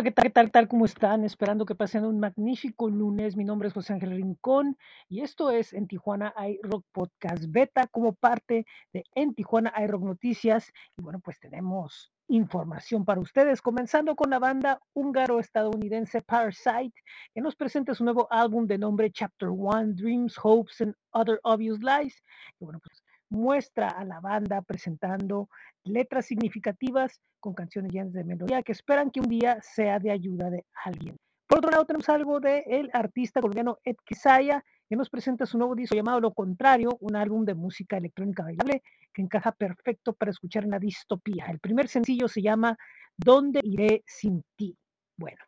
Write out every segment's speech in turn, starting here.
Hola, ¿qué tal? ¿Qué tal? tal? ¿Cómo están? Esperando que pasen un magnífico lunes. Mi nombre es José Ángel Rincón y esto es En Tijuana iRock Podcast Beta como parte de En Tijuana iRock Noticias. Y bueno, pues tenemos información para ustedes, comenzando con la banda húngaro-estadounidense Parasite, que nos presenta su nuevo álbum de nombre Chapter One, Dreams, Hopes and Other Obvious Lies. Y bueno, pues muestra a la banda presentando letras significativas con canciones llenas de melodía que esperan que un día sea de ayuda de alguien. Por otro lado, tenemos algo del el artista colombiano Ed Kisaya, que nos presenta su nuevo disco llamado Lo Contrario, un álbum de música electrónica bailable que encaja perfecto para escuchar en la distopía. El primer sencillo se llama ¿Dónde iré sin ti? Bueno,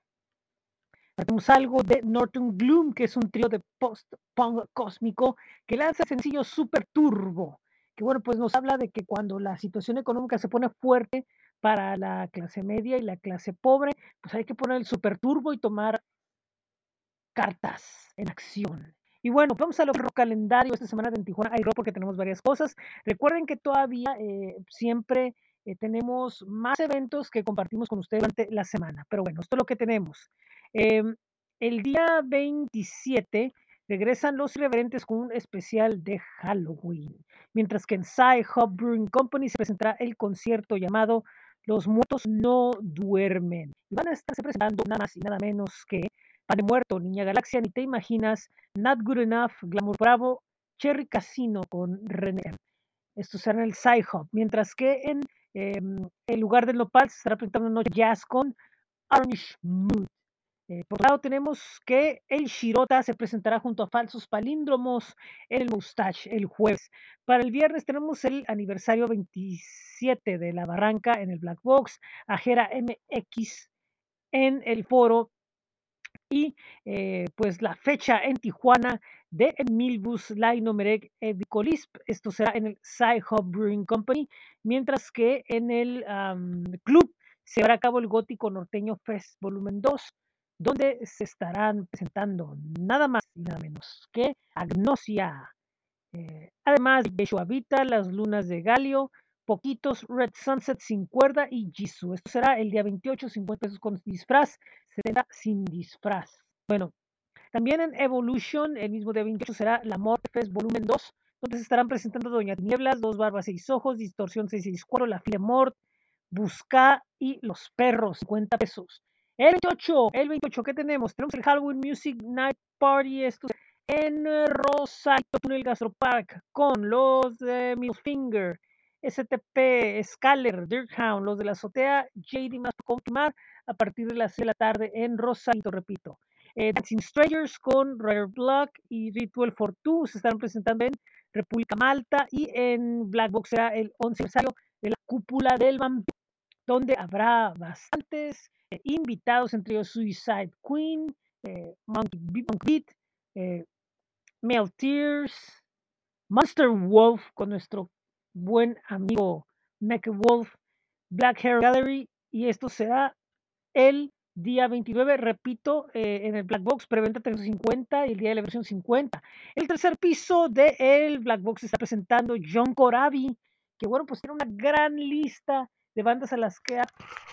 tenemos algo de Norton Gloom, que es un trío de post-punk cósmico que lanza sencillo Super Turbo que bueno, pues nos habla de que cuando la situación económica se pone fuerte para la clase media y la clase pobre, pues hay que poner el super turbo y tomar cartas en acción. Y bueno, vamos a lo calendario esta semana de Tijuana Aero porque tenemos varias cosas. Recuerden que todavía eh, siempre eh, tenemos más eventos que compartimos con ustedes durante la semana. Pero bueno, esto es lo que tenemos. Em, el día 27 regresan los irreverentes con un especial de Halloween, mientras que en Sci Hub Brewing Company se presentará el concierto llamado Los muertos no duermen. Y van a estarse presentando nada más y nada menos que Pan de Muerto, Niña Galaxia, ni te imaginas, Not Good Enough, Glamour Bravo, Cherry Casino con René. Esto será en el Sci Hub, mientras que en em, el lugar del Nopal se estará presentando una jazz con Orange Mood. Eh, por otro lado, tenemos que el Shirota se presentará junto a Falsos Palíndromos en el Mustache el jueves. Para el viernes tenemos el aniversario 27 de La Barranca en el Black Box, Ajera MX en el foro y eh, pues la fecha en Tijuana de Milbus Laino Merec Evicolisp. Esto será en el Sci Hub Brewing Company, mientras que en el club se llevará a cabo el Gótico Norteño Fest Volumen 2 donde se estarán presentando nada más y nada menos que Agnosia. Eh, además de Habita, Las Lunas de Galio, Poquitos, Red Sunset sin cuerda y Jisoo. Esto será el día 28, 50 pesos con disfraz, 70 sin disfraz. Bueno, también en Evolution, el mismo día 28 será La Morte Volumen 2, donde se estarán presentando Doña Nieblas, Dos Barbas, Seis Ojos, Distorsión 664, La File Mort, Busca y Los Perros, 50 pesos. El 28, el 28, ¿qué tenemos? Tenemos el Halloween Music Night Party, esto en Rosarito Túnel Gastropark, con los de Finger, STP, Scaler, Dirkhound, los de la azotea, JD más confirmar a partir de las 6 de la tarde en Rosarito, repito. Eh, Dancing Strangers con Rare Block y Ritual for Two se están presentando en República Malta y en Black Box será el 11 aniversario de la cúpula del vampiro, donde habrá bastantes eh, invitados, entre ellos Suicide Queen, eh, Monkey, Beat, eh, Mel Tears, Monster Wolf con nuestro buen amigo Mac Wolf, Black Hair Gallery, y esto será el día 29, repito, en el Black Box, preventa 350 y el día de la versión 50. El tercer piso de el Black Box está presentando John Corabi, que bueno, pues tiene una gran lista de bandas a las que ha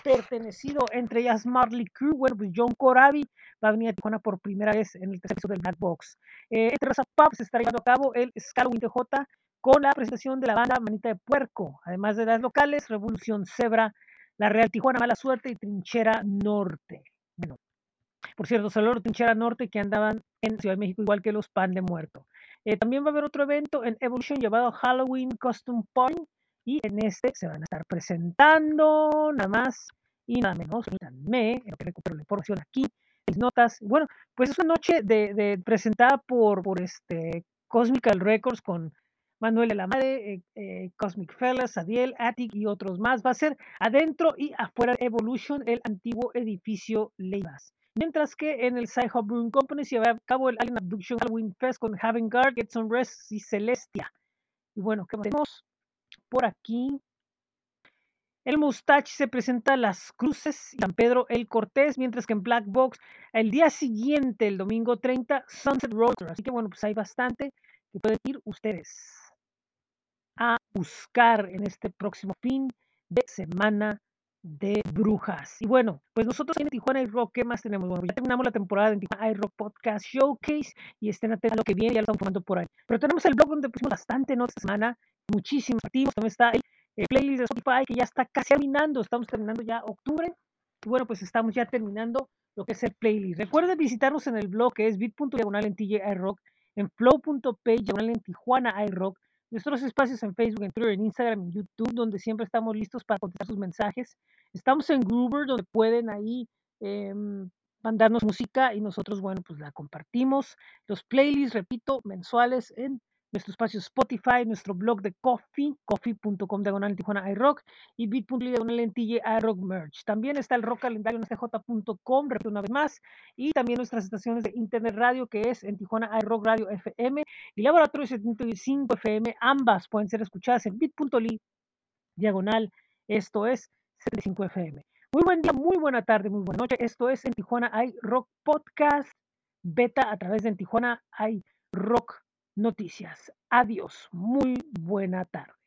pertenecido, entre ellas Marley Crew, bueno, pues John Corabi va a venir a Tijuana por primera vez en el tercer del Black Box. Eh, entre los Pub se está llevando a cabo el Scalawin TJ con la presentación de la banda Manita de Puerco, además de las locales, Revolución Zebra, La Real Tijuana, Mala Suerte y Trinchera Norte. Por cierto, saludos Trinchera Norte que andaban en Ciudad de México igual que los Pan de Muerto. Eh, también va a haber otro evento en Evolution llamado Halloween Custom Point, y en este se van a estar presentando nada más y nada menos, me, en lo que recupero la información aquí, mis notas. Bueno, pues es una noche de, presentada por, por este Cosmical Records con Manuel de la eh, eh, Cosmic Fellas, Adiel, Attic y otros más. Va a ser adentro y afuera de Evolution, el antiguo edificio Leivas. Mientras que en el Sci Hub Brewing Company se va a cabo el Alien Abduction Halloween Fest con Haven Guard, Get Some Rest y Celestia. Y bueno, ¿qué más tenemos? Por aquí. El Mustache se presenta a Las Cruces y San Pedro el Cortés, mientras que en Black Box el día siguiente, el domingo 30, Sunset Road. Así que bueno, pues hay bastante que pueden ir ustedes a buscar en este próximo fin de semana de brujas. Y bueno, pues nosotros en Tijuana Rock, ¿qué más tenemos? Bueno, ya terminamos la temporada en Tijuana Rock Podcast Showcase y estén atentos a lo que viene, ya lo estamos formando por ahí. Pero tenemos el blog donde pusimos bastante notas esta semana, muchísimos activos. También está el, el playlist de Spotify que ya está casi terminando, estamos terminando ya octubre. Y bueno, pues estamos ya terminando lo que es el playlist. Recuerden visitarnos en el blog que es bit.diagonal en TJ en flow.page en Tijuana iRock, nuestros espacios en Facebook, en Twitter, en Instagram, en YouTube, donde siempre estamos listos para contestar sus mensajes. Estamos en Groover, donde pueden ahí eh, mandarnos música y nosotros, bueno, pues la compartimos. Los playlists, repito, mensuales en nuestro espacio Spotify, nuestro blog de Coffee, coffee.com diagonal Tijuana iRock y bit.ly diagonal en TJ iRock Merch. También está el rock calendario en stj.com, repito una vez más, y también nuestras estaciones de internet radio que es en Tijuana iRock Radio FM y Laboratorio 75 FM, ambas pueden ser escuchadas en bit.ly diagonal, esto es 75 FM. Muy buen día, muy buena tarde, muy buena noche. Esto es en Tijuana hay Rock Podcast Beta a través de en Tijuana hay Rock Noticias. Adiós, muy buena tarde.